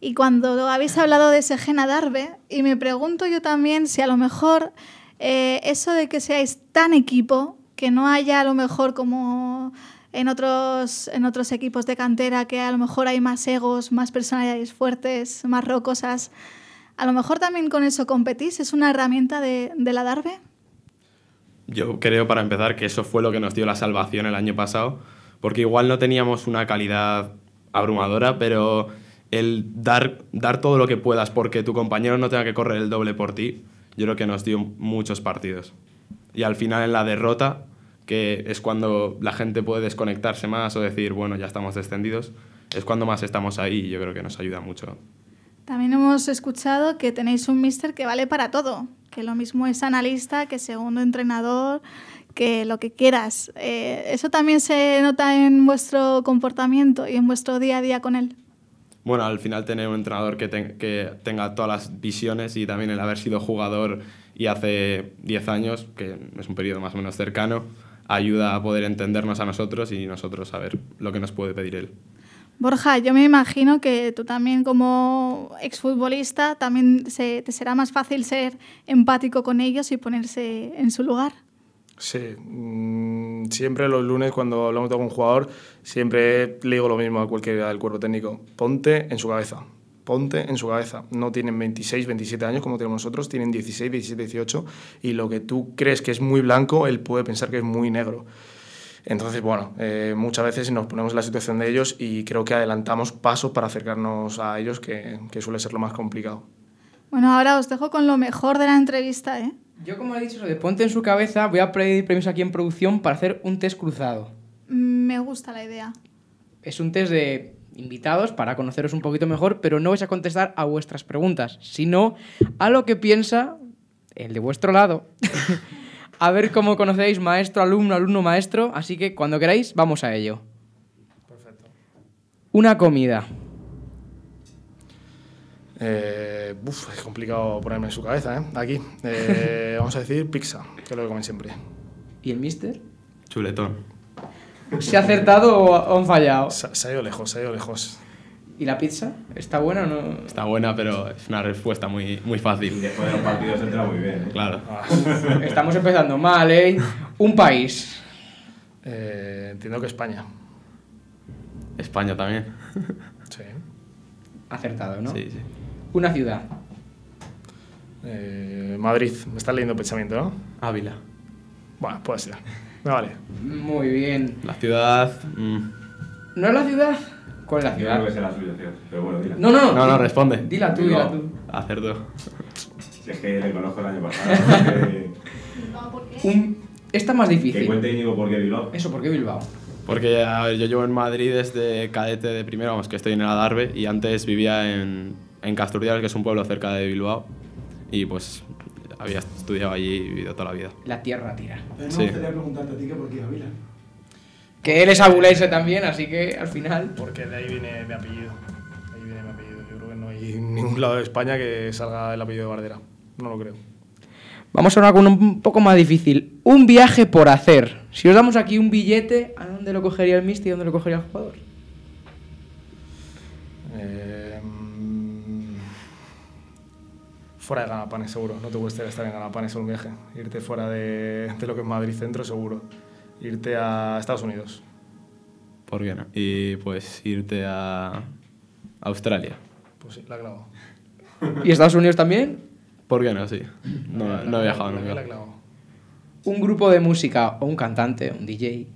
y cuando habéis hablado de ese gen Adarve y me pregunto yo también si a lo mejor eh, eso de que seáis tan equipo, que no haya a lo mejor como en otros, en otros equipos de cantera que a lo mejor hay más egos, más personalidades fuertes, más rocosas. A lo mejor también con eso competís, es una herramienta de, de la Darbe. Yo creo, para empezar, que eso fue lo que nos dio la salvación el año pasado, porque igual no teníamos una calidad abrumadora, pero el dar, dar todo lo que puedas porque tu compañero no tenga que correr el doble por ti, yo creo que nos dio muchos partidos. Y al final en la derrota, que es cuando la gente puede desconectarse más o decir, bueno, ya estamos descendidos, es cuando más estamos ahí y yo creo que nos ayuda mucho. También hemos escuchado que tenéis un mister que vale para todo, que lo mismo es analista que segundo entrenador, que lo que quieras. Eh, ¿Eso también se nota en vuestro comportamiento y en vuestro día a día con él? Bueno, al final tener un entrenador que, que tenga todas las visiones y también el haber sido jugador y hace 10 años, que es un periodo más o menos cercano, ayuda a poder entendernos a nosotros y nosotros saber lo que nos puede pedir él. Borja, yo me imagino que tú también como exfutbolista también se, te será más fácil ser empático con ellos y ponerse en su lugar. Sí, mm, siempre los lunes cuando hablamos con un jugador, siempre le digo lo mismo a cualquiera del cuerpo técnico, ponte en su cabeza, ponte en su cabeza. No tienen 26, 27 años como tenemos nosotros, tienen 16, 17, 18 y lo que tú crees que es muy blanco, él puede pensar que es muy negro. Entonces, bueno, eh, muchas veces nos ponemos en la situación de ellos y creo que adelantamos pasos para acercarnos a ellos, que, que suele ser lo más complicado. Bueno, ahora os dejo con lo mejor de la entrevista, ¿eh? Yo, como he dicho, lo de ponte en su cabeza, voy a pedir permiso aquí en producción para hacer un test cruzado. Me gusta la idea. Es un test de invitados para conoceros un poquito mejor, pero no vais a contestar a vuestras preguntas, sino a lo que piensa el de vuestro lado. (laughs) a ver cómo conocéis maestro, alumno, alumno, maestro. Así que cuando queráis, vamos a ello. Perfecto. Una comida. Eh, es complicado ponerme en su cabeza, ¿eh? Aquí. Eh, (laughs) vamos a decir pizza, que es lo que comen siempre. ¿Y el mister? Chuletón. ¿Se ha acertado o han fallado? Se, ha ido lejos, se ha ido lejos. ¿Y la pizza? ¿Está buena o no? Está buena, pero es una respuesta muy, muy fácil. después de los partidos entra muy bien. ¿eh? Claro. Ah. Estamos empezando mal, ¿eh? Un país. Eh, entiendo que España. España también. Sí. Acertado, ¿no? Sí, sí. Una ciudad. Eh, Madrid. Me estás leyendo pensamiento, ¿no? Ávila. Bueno, puede ser. Vale. Muy bien. La ciudad. Mm. ¿No es la ciudad? ¿Cuál es la ciudad? Creo que es la suya, tío. Pero bueno, dila. No, no, No, no, responde. Dila tú, dila tú. Acerto. Si es que le conozco el año pasado. (laughs) que- Un... Esta es más que difícil. cuente Íñigo por qué Bilbao. Eso, ¿por qué Bilbao? Porque a ver, yo llevo en Madrid desde cadete de primero, vamos, que estoy en el Adarve, y antes vivía en, en Casturdial, que es un pueblo cerca de Bilbao, y pues había estudiado allí y vivido toda la vida. La tierra tira. Sí. me gustaría preguntarte a ti que por qué Ávila. Que él es abulense también, así que al final... Porque de ahí viene mi apellido. De ahí viene mi apellido. Yo creo que no hay ningún lado de España que salga el apellido de Bardera. No lo creo. Vamos ahora con un poco más difícil. Un viaje por hacer. Si os damos aquí un billete, ¿a dónde lo cogería el Misty y dónde lo cogería el jugador? Fuera de Ganapanes, seguro. No te gustaría estar en Ganapanes un viaje. Irte fuera de, de lo que es Madrid Centro, seguro. Irte a Estados Unidos. ¿Por qué no? Y pues irte a Australia. Pues sí, la clavo. ¿Y Estados Unidos también? ¿Por qué no? Sí. No, no he viajado La- la- nunca. La clavo. Un grupo de música o un cantante, un DJ,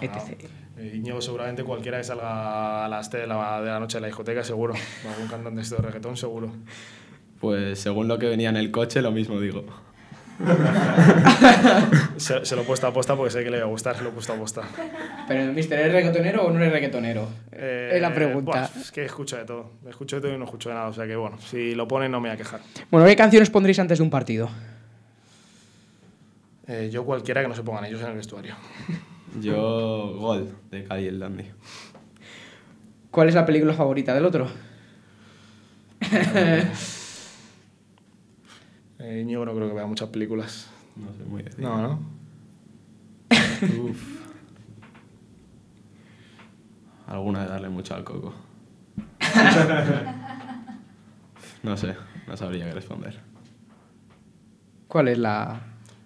etc. Eh, Íñigo seguramente cualquiera que salga a las 3 de la, de la noche de la discoteca, seguro. O (laughs) algún cantante de reggaetón, seguro. Pues según lo que venía en el coche, lo mismo digo. (laughs) Se, se lo he puesto a posta porque sé que le va a gustar, se lo he puesto a posta. Pero Mister, ¿eres reggaetonero o no eres reggaetonero? Eh, es la pregunta. buah, es que escucho de todo. Escucho de todo y no escucho de nada. O sea que bueno, si lo ponen no me voy a quejar. Bueno, ¿qué canciones pondréis antes de un partido? Eh, yo cualquiera que no se pongan ellos en el vestuario. Yo, Gol, de Cali el Dandy. ¿Cuál es la película favorita del otro? Eh, Íñigo no creo que vea muchas películas. No sé muy decir. No, ¿no? Uf. Alguna de darle mucho al coco. (laughs) no sé, no sabría qué responder. ¿Cuál es la...?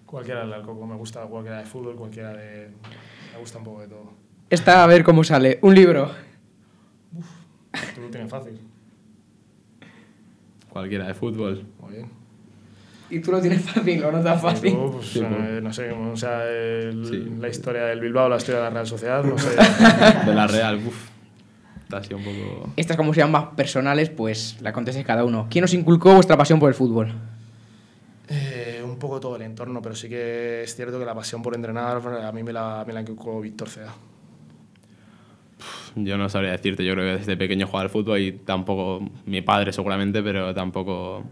Cualquiera del coco. Me gusta cualquiera de fútbol, cualquiera de... Me gusta un poco de todo. Esta, a ver cómo sale. Un libro. Tú lo tienes fácil. Cualquiera de fútbol. Muy bien. Y tú lo tienes (laughs) fácil o no tan fácil. Tú, pues, Sí, eh, no sé, o sea, el- Sí. la historia del Bilbao, la historia de la Real Sociedad, no sé. (laughs) De la Real, uff. Sido un poco. Estas, como sean más personales, pues la contestéis cada uno. ¿Quién os inculcó vuestra pasión por el fútbol? Eh, un poco todo el entorno, pero sí que es cierto que la pasión por entrenar a mí me la, me la inculcó Víctor Cea. Yo no sabría decirte, yo creo que desde pequeño jugaba al fútbol y tampoco. Mi padre seguramente, pero tampoco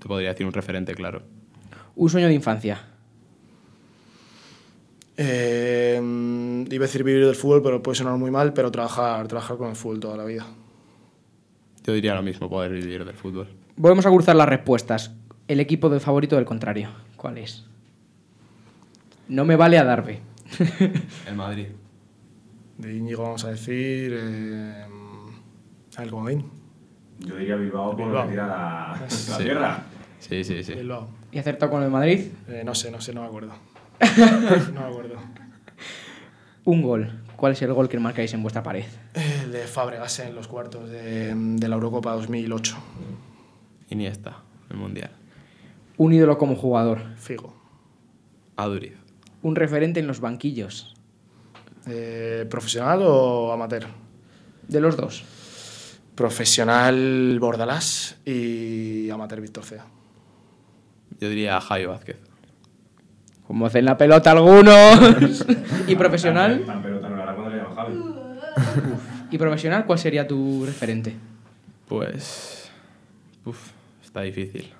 te podría decir un referente claro. Un sueño de infancia. Eh, iba a decir vivir del fútbol, pero puede sonar muy mal, pero trabajar, trabajar con el fútbol toda la vida. Yo diría lo mismo, poder vivir del fútbol. Volvemos a cruzar las respuestas. El equipo de favorito del contrario. ¿Cuál es? No me vale a Darbe. (laughs) El Madrid. De Íñigo vamos a decir... Eh, el Comodín. Yo diría Bilbao por Bilbao. tirar la, (laughs) la Sí. tierra. Sí, sí, sí. Bilbao. ¿Y acertado con el Madrid? Eh, no sé, no sé, no me acuerdo. (laughs) no me acuerdo. Un gol. ¿Cuál es el gol que marcáis en vuestra pared? El de Fábregas en los cuartos de, de la Eurocopa 2008. Iniesta, el Mundial. Un ídolo como jugador. Figo. Aduriz. Un referente en los banquillos. Eh, ¿Profesional o amateur? De los dos. Profesional Bordalás y amateur Víctor Cea. Yo diría Javi Vázquez. Como hacen la pelota algunos. (laughs) ¿Y profesional? Tan pelota no la hará cuando le llaman Javi. ¿Y profesional cuál sería tu referente? Pues. Uf, está difícil.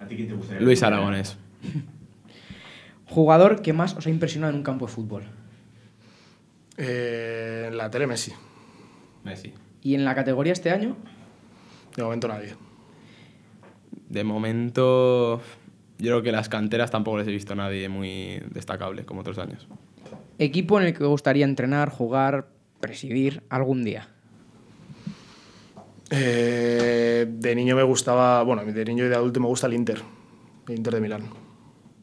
¿A ti quién te gustaría? Luis Aragonés. Jugador que más os ha impresionado en un campo de fútbol. Eh, en la tele Messi. Messi. ¿Y en la categoría este año? De momento nadie. De momento. Yo creo que las canteras tampoco les he visto a nadie muy destacable como otros años. Equipo en el que gustaría entrenar, jugar, presidir algún día. Eh, de niño me gustaba, bueno, de niño y de adulto me gusta el Inter. El Inter de Milán.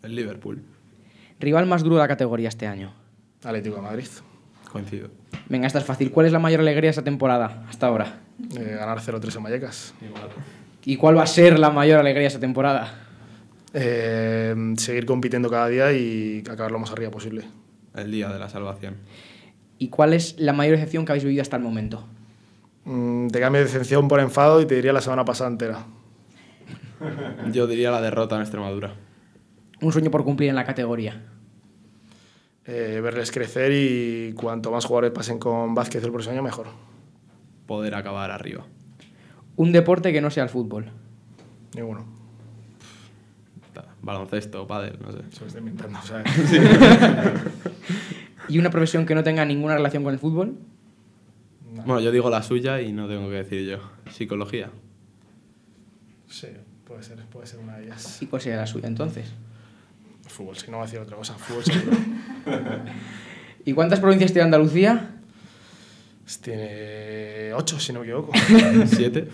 El Liverpool. Rival más duro de la categoría este año. Atlético de Madrid. Coincido. Venga, esta es fácil. ¿Cuál es la mayor alegría de esta temporada hasta ahora? Eh, ganar 0-3 en Vallecas. ¿Y cuál va a ser la mayor alegría de esta temporada? Eh, seguir compitiendo cada día y acabar lo más arriba posible. El día de la salvación. ¿Y cuál es la mayor decepción que habéis vivido hasta el momento? Mm, te cambio de decepción por enfado y te diría la semana pasada entera. Yo diría la derrota en Extremadura. Un sueño por cumplir en la categoría. Eh, verles crecer y cuanto más jugadores pasen con Vázquez el próximo año, mejor. Poder acabar arriba. Un deporte que no sea el fútbol. Ninguno. Baloncesto, pádel, no sé. Se lo estoy inventando, ¿sabes? (laughs) (laughs) ¿Y una profesión que no tenga ninguna relación con el fútbol? Bueno, yo digo la suya y no tengo que decir yo. Psicología. sí, puede ser, puede ser una de ellas. ¿Y cuál sería la suya entonces? Fútbol, si no va a decir otra cosa. (laughs) Fútbol seguro. ¿Y cuántas provincias tiene Andalucía? Tiene ocho, si no me equivoco. (laughs) ¿Siete?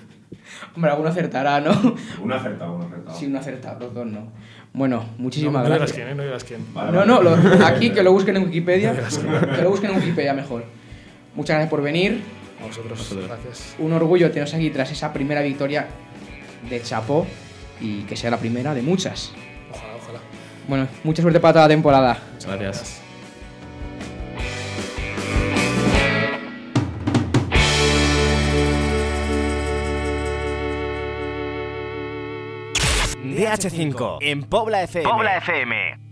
Hombre, alguno acertará, ¿no? Un acertado, un acertado. Sí, uno acertado, los dos no. Bueno, No, muchísimas no digas gracias. quién, ¿eh? No digas quién. No, no, lo- aquí que lo busquen en Wikipedia. que lo busquen en Wikipedia mejor. Muchas gracias por venir. A vosotros. Gracias. Un orgullo teneros aquí tras esa primera victoria de Chapo y que sea la primera de muchas. Bueno, mucha suerte para toda la temporada. Gracias. DH5 en Pobla FM. Pobla FM.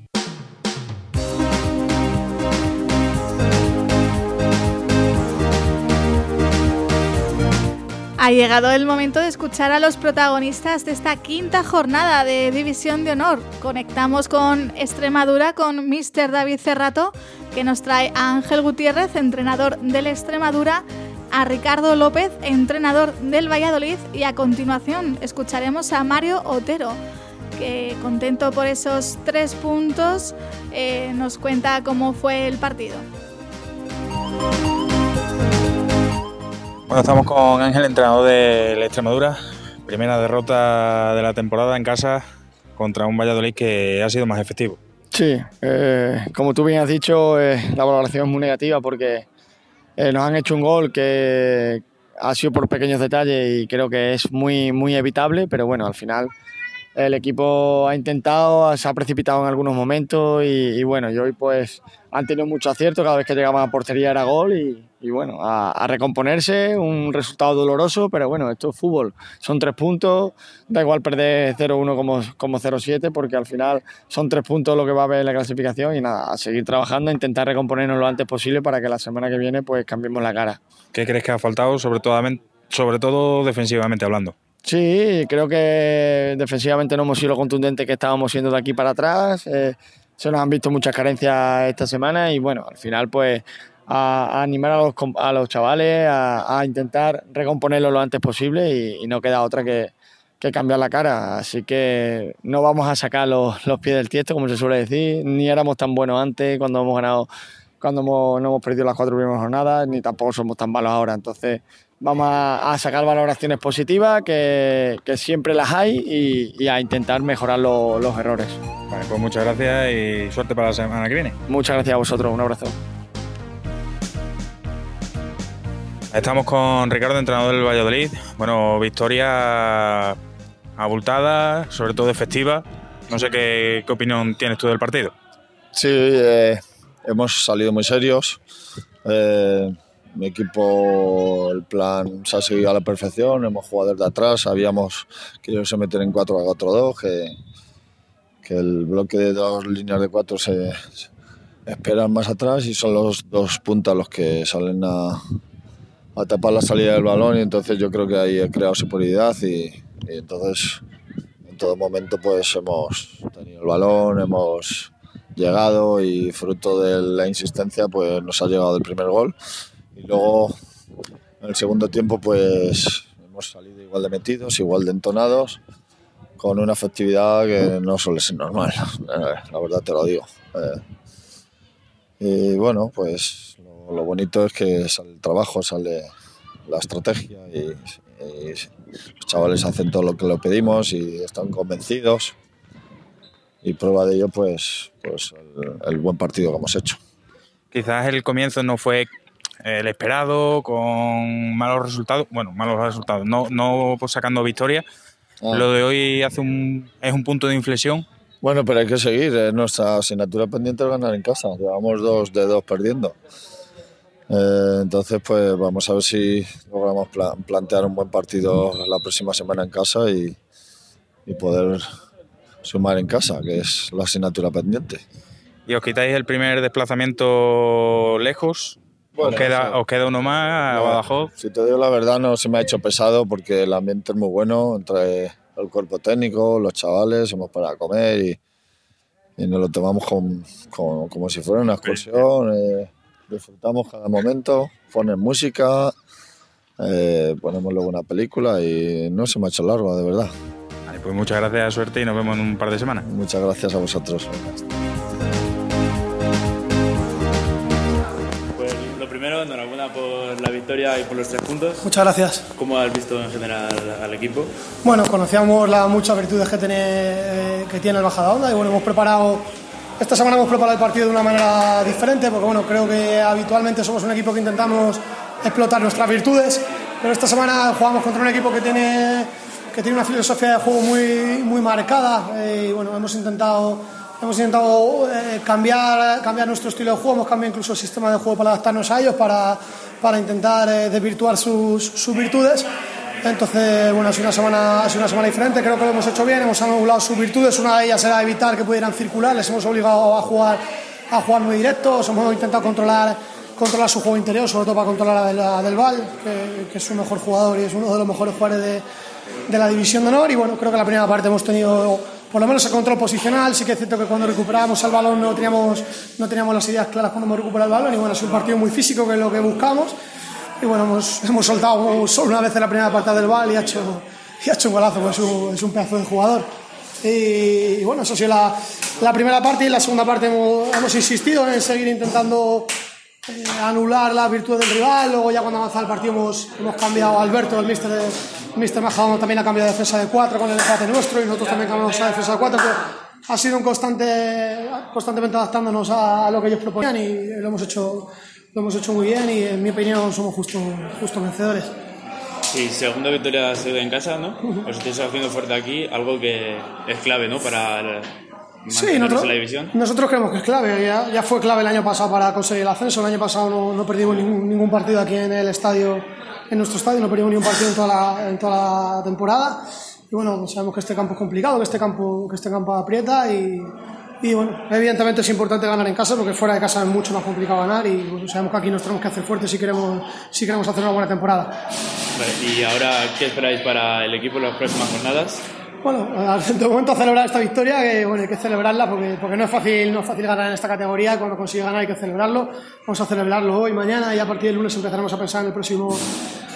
Ha llegado el momento de escuchar a los protagonistas de esta quinta jornada de División de Honor. Conectamos con Extremadura con Mr. David Cerrato, que nos trae a Ángel Gutiérrez, entrenador del Extremadura, a Ricardo López, entrenador del Valladolid, y a continuación escucharemos a Mario Otero, que contento por esos tres puntos, eh, nos cuenta cómo fue el partido. Bueno, estamos con Ángel, entrenador del Extremadura. Primera derrota de la temporada en casa contra un Valladolid que ha sido más efectivo. Sí, eh, como tú bien has dicho, eh, la valoración es muy negativa porque eh, nos han hecho un gol que ha sido por pequeños detalles y creo que es muy, muy evitable, pero bueno, al final el equipo ha intentado, se ha precipitado en algunos momentos y, bueno, y hoy pues han tenido mucho acierto, cada vez que llegaban a portería era gol y, bueno, a, recomponerse, un resultado doloroso, pero bueno, esto es fútbol, son tres puntos, da igual perder 0-1 como, como 0-7 porque al final son tres puntos lo que va a en la clasificación y nada, a seguir trabajando, a intentar recomponernos lo antes posible para que la semana que viene pues cambiemos la cara. ¿Qué crees que ha faltado, sobre todo, sobre todo defensivamente hablando? Sí, creo que defensivamente no hemos sido lo contundente que estábamos siendo de aquí para atrás. eh, se nos han visto muchas carencias esta semana y bueno, al final pues a, animar a los, a los chavales a, intentar recomponerlo lo antes posible y, no queda otra que, que, cambiar la cara. Así que no vamos a sacar los, los, pies del tiesto, como se suele decir, ni éramos tan buenos antes cuando hemos ganado, cuando no hemos perdido las cuatro primeras jornadas, ni tampoco somos tan malos ahora. Entonces vamos a, sacar valoraciones positivas, que, que siempre las hay, y, y a intentar mejorar los errores. Vale, pues muchas gracias y suerte para la semana que viene. Muchas gracias a vosotros, un abrazo. Estamos con Ricardo, entrenador del Valladolid. Bueno, victoria abultada, sobre todo efectiva. No sé qué, opinión tienes tú del partido. Sí, eh, hemos salido muy serios. Eh, mi equipo, el plan se ha seguido a la perfección. Hemos jugado desde atrás. Sabíamos que ellos se meten en 4 a 4-2, que, que el bloque de dos líneas de cuatro se, esperan más atrás y son los dos puntas los que salen a, tapar la salida del balón y entonces yo creo que ahí he creado superioridad y, entonces en todo momento pues hemos tenido el balón, hemos llegado y fruto de la insistencia pues nos ha llegado el primer gol y luego en el segundo tiempo pues hemos salido igual de metidos, igual de entonados con una efectividad que no suele ser normal, la verdad te lo digo. Eh, y bueno, pues lo bonito es que sale el trabajo, sale la estrategia y, los chavales hacen todo lo que le pedimos y están convencidos. Y prueba de ello, pues, pues el, buen partido que hemos hecho. Quizás el comienzo no fue el esperado, con malos resultados, bueno, malos resultados, no, no sacando victoria. Ah. Lo de hoy hace un, es un punto de inflexión. Bueno, pero hay que seguir. Nuestra asignatura pendiente es ganar en casa. Llevamos dos de dos perdiendo. Eh, entonces, pues vamos a ver si logramos plantear un buen partido la próxima semana en casa y, poder sumar en casa, que es la asignatura pendiente. ¿Y os quitáis el primer desplazamiento lejos? ¿Os, queda, ¿Os queda uno más a Badajoz? Si te digo la verdad, no se me ha hecho pesado porque el ambiente es muy bueno entre el cuerpo técnico, los chavales, hemos para comer y, y nos lo tomamos como si fuera una excursión. Eh, disfrutamos cada momento, ponen música, eh, ponemos luego una película y no se me ha hecho largo, de verdad. pues muchas gracias, suerte y nos vemos en un par de semanas. Muchas gracias a vosotros. Victoria y por los tres puntos. Muchas gracias. ¿Cómo has visto en general al equipo? Bueno, conocíamos las muchas virtudes que tiene, eh, que tiene el Bajada Onda y bueno, hemos preparado esta semana hemos preparado el partido de una manera diferente, porque bueno, creo que habitualmente somos un equipo que intentamos explotar nuestras virtudes, pero esta semana jugamos contra un equipo que tiene, que tiene una filosofía de juego muy, muy marcada eh, y bueno, hemos intentado, hemos intentado eh, cambiar, cambiar nuestro estilo de juego, hemos cambiado incluso el sistema de juego para adaptarnos a ellos, para, para intentar eh, desvirtuar sus, sus virtudes. Entonces, bueno, ha sido, una semana, ha una semana diferente, creo que lo hemos hecho bien, hemos anulado sus virtudes, una de ellas era evitar que pudieran circular, les hemos obligado a jugar, a jugar muy directos, hemos intentado controlar, controlar su juego interior, sobre todo para controlar la, del Val, que, es su mejor jugador y es uno de los mejores jugadores de, de la División de Honor. Y bueno, creo que la primera parte hemos tenido por lo menos el control posicional. Sí que es cierto que cuando recuperábamos el balón no teníamos, no teníamos las ideas claras cuando hemos recuperado el balón. Y bueno, es un partido muy físico, que es lo que buscamos. Y bueno, hemos, (laughs) hemos soltado solo una vez en la primera parte del bal y ha hecho, y ha hecho un golazo, pues es un, es un pedazo de jugador. Y, bueno, eso ha sido la, la, primera parte y la segunda parte hemos, hemos insistido en seguir intentando eh, anular las virtudes del rival. Luego ya cuando avanza el partido hemos, hemos cambiado a Alberto, el mister, de, mister Majadón también ha cambiado de defensa de 4 con el empate nuestro y nosotros también cambiamos a defensa de 4. Ha sido un constante, constantemente adaptándonos a, lo que ellos proponían y lo hemos hecho lo hemos hecho muy bien y en mi opinión somos justo, justo vencedores. Y segunda victoria en casa, ¿no? Os estáis haciendo fuerte aquí, algo que es clave, ¿no? Para sí, nosotros, la división. nosotros creemos que es clave. Ya, ya, fue clave el año pasado para conseguir el ascenso. El año pasado no, no perdimos ningún, ningún, partido aquí en el estadio, en nuestro estadio, no perdimos ningún partido en toda la, temporada. Y bueno, sabemos que este campo es complicado, que este campo, que este campo aprieta y, evidentemente es importante ganar en casa porque fuera de casa es mucho más complicado ganar y sabemos que aquí nos tenemos que hacer fuertes si queremos, si queremos hacer una buena temporada. ¿Y ahora qué esperáis para el equipo en las próximas jornadas? Bueno, de momento celebrar esta victoria, que bueno, hay que celebrarla porque, porque no, es fácil, no es fácil ganar en esta categoría, cuando consigue ganar hay que celebrarlo. Vamos a celebrarlo hoy, mañana y a partir del lunes empezaremos a pensar en el próximo,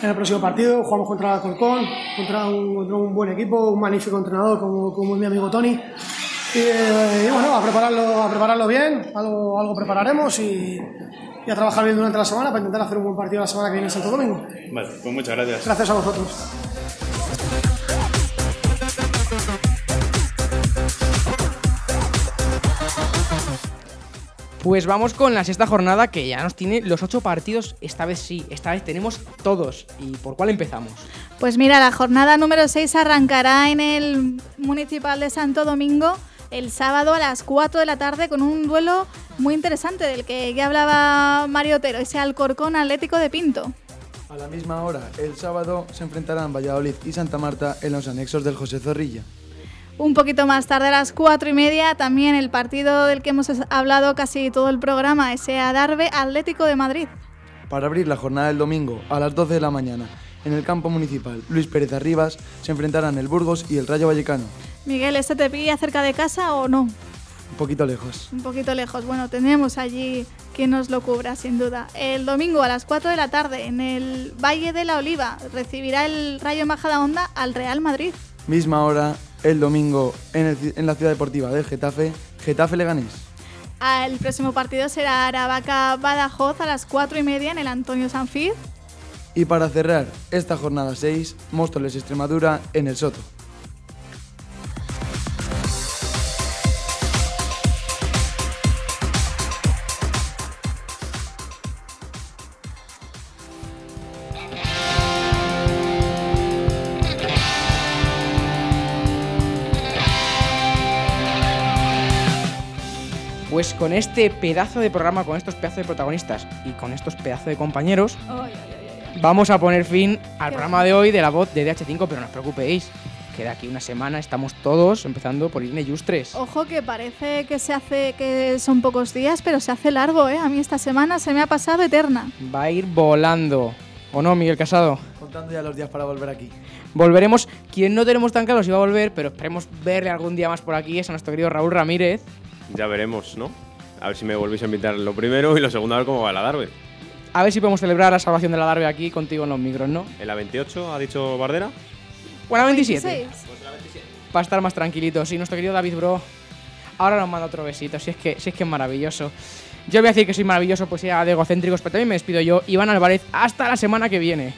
en el próximo partido. Jugamos contra Alcorcón, contra un, contra un buen equipo, un magnífico entrenador como, como mi amigo Tony. Y, eh, y bueno, a prepararlo, a prepararlo bien, algo, algo prepararemos y, y a trabajar bien durante la semana para intentar hacer un buen partido la semana que viene en Santo Domingo. Vale, pues muchas gracias. Gracias a vosotros. Pues vamos con la sexta jornada que ya nos tiene los ocho partidos. Esta vez sí, esta vez tenemos todos. ¿Y por cuál empezamos? Pues mira, la jornada número 6 arrancará en el Municipal de Santo Domingo el sábado a las 4 de la tarde con un duelo muy interesante del que ya hablaba Mario Otero, ese Alcorcón Atlético de Pinto. A la misma hora, el sábado, se enfrentarán Valladolid y Santa Marta en los anexos del José Zorrilla. Un poquito más tarde, a las 4 y media, también el partido del que hemos hablado casi todo el programa, ese Adarve Atlético de Madrid. Para abrir la jornada del domingo, a las 12 de la mañana, en el campo municipal Luis Pérez Arribas, se enfrentarán el Burgos y el Rayo Vallecano. Miguel, ¿este te pilla cerca de casa o no? Un poquito lejos. Un poquito lejos. Bueno, tenemos allí quien nos lo cubra, sin duda. El domingo a las 4 de la tarde, en el Valle de la Oliva, recibirá el Rayo Majadahonda al Real Madrid. Misma hora, el domingo, en, el- en la ciudad deportiva del Getafe, Getafe Leganés. Ah, El próximo partido será Aravaca Badajoz a las 4 y media en el Antonio Sanfid. Y para cerrar esta jornada 6, Móstoles Extremadura en el Soto. Con este pedazo de programa, con estos pedazos de protagonistas y con estos pedazos de compañeros, vamos a poner fin al programa de hoy de la voz de DH5, pero no os preocupéis, que de aquí una semana estamos todos empezando por Irne Yustres. Ojo que parece que se hace que son pocos días, pero se hace largo, ¿eh? A mí esta semana se me ha pasado eterna. Va a ir volando. ¿O no, Miguel Casado? Contando ya los días para volver aquí. Volveremos, quien no tenemos tan claro si va a volver, pero esperemos verle algún día más por aquí, es a nuestro querido Raúl Ramírez. Ya veremos, ¿no? A ver si me volvéis a invitar lo primero y lo segundo a ver cómo va la Darbe. A ver si podemos celebrar la salvación de la Darbe aquí contigo en los micros, ¿no? ¿En la 28 ha dicho Bardera? O en la 27. 26. Para estar más tranquilitos. Y nuestro querido David Bro ahora nos manda otro besito, si es que, si es, que es maravilloso. Yo voy a decir que soy maravilloso, pues ya de egocéntricos, pero también me despido yo, Iván Álvarez. Hasta la semana que viene.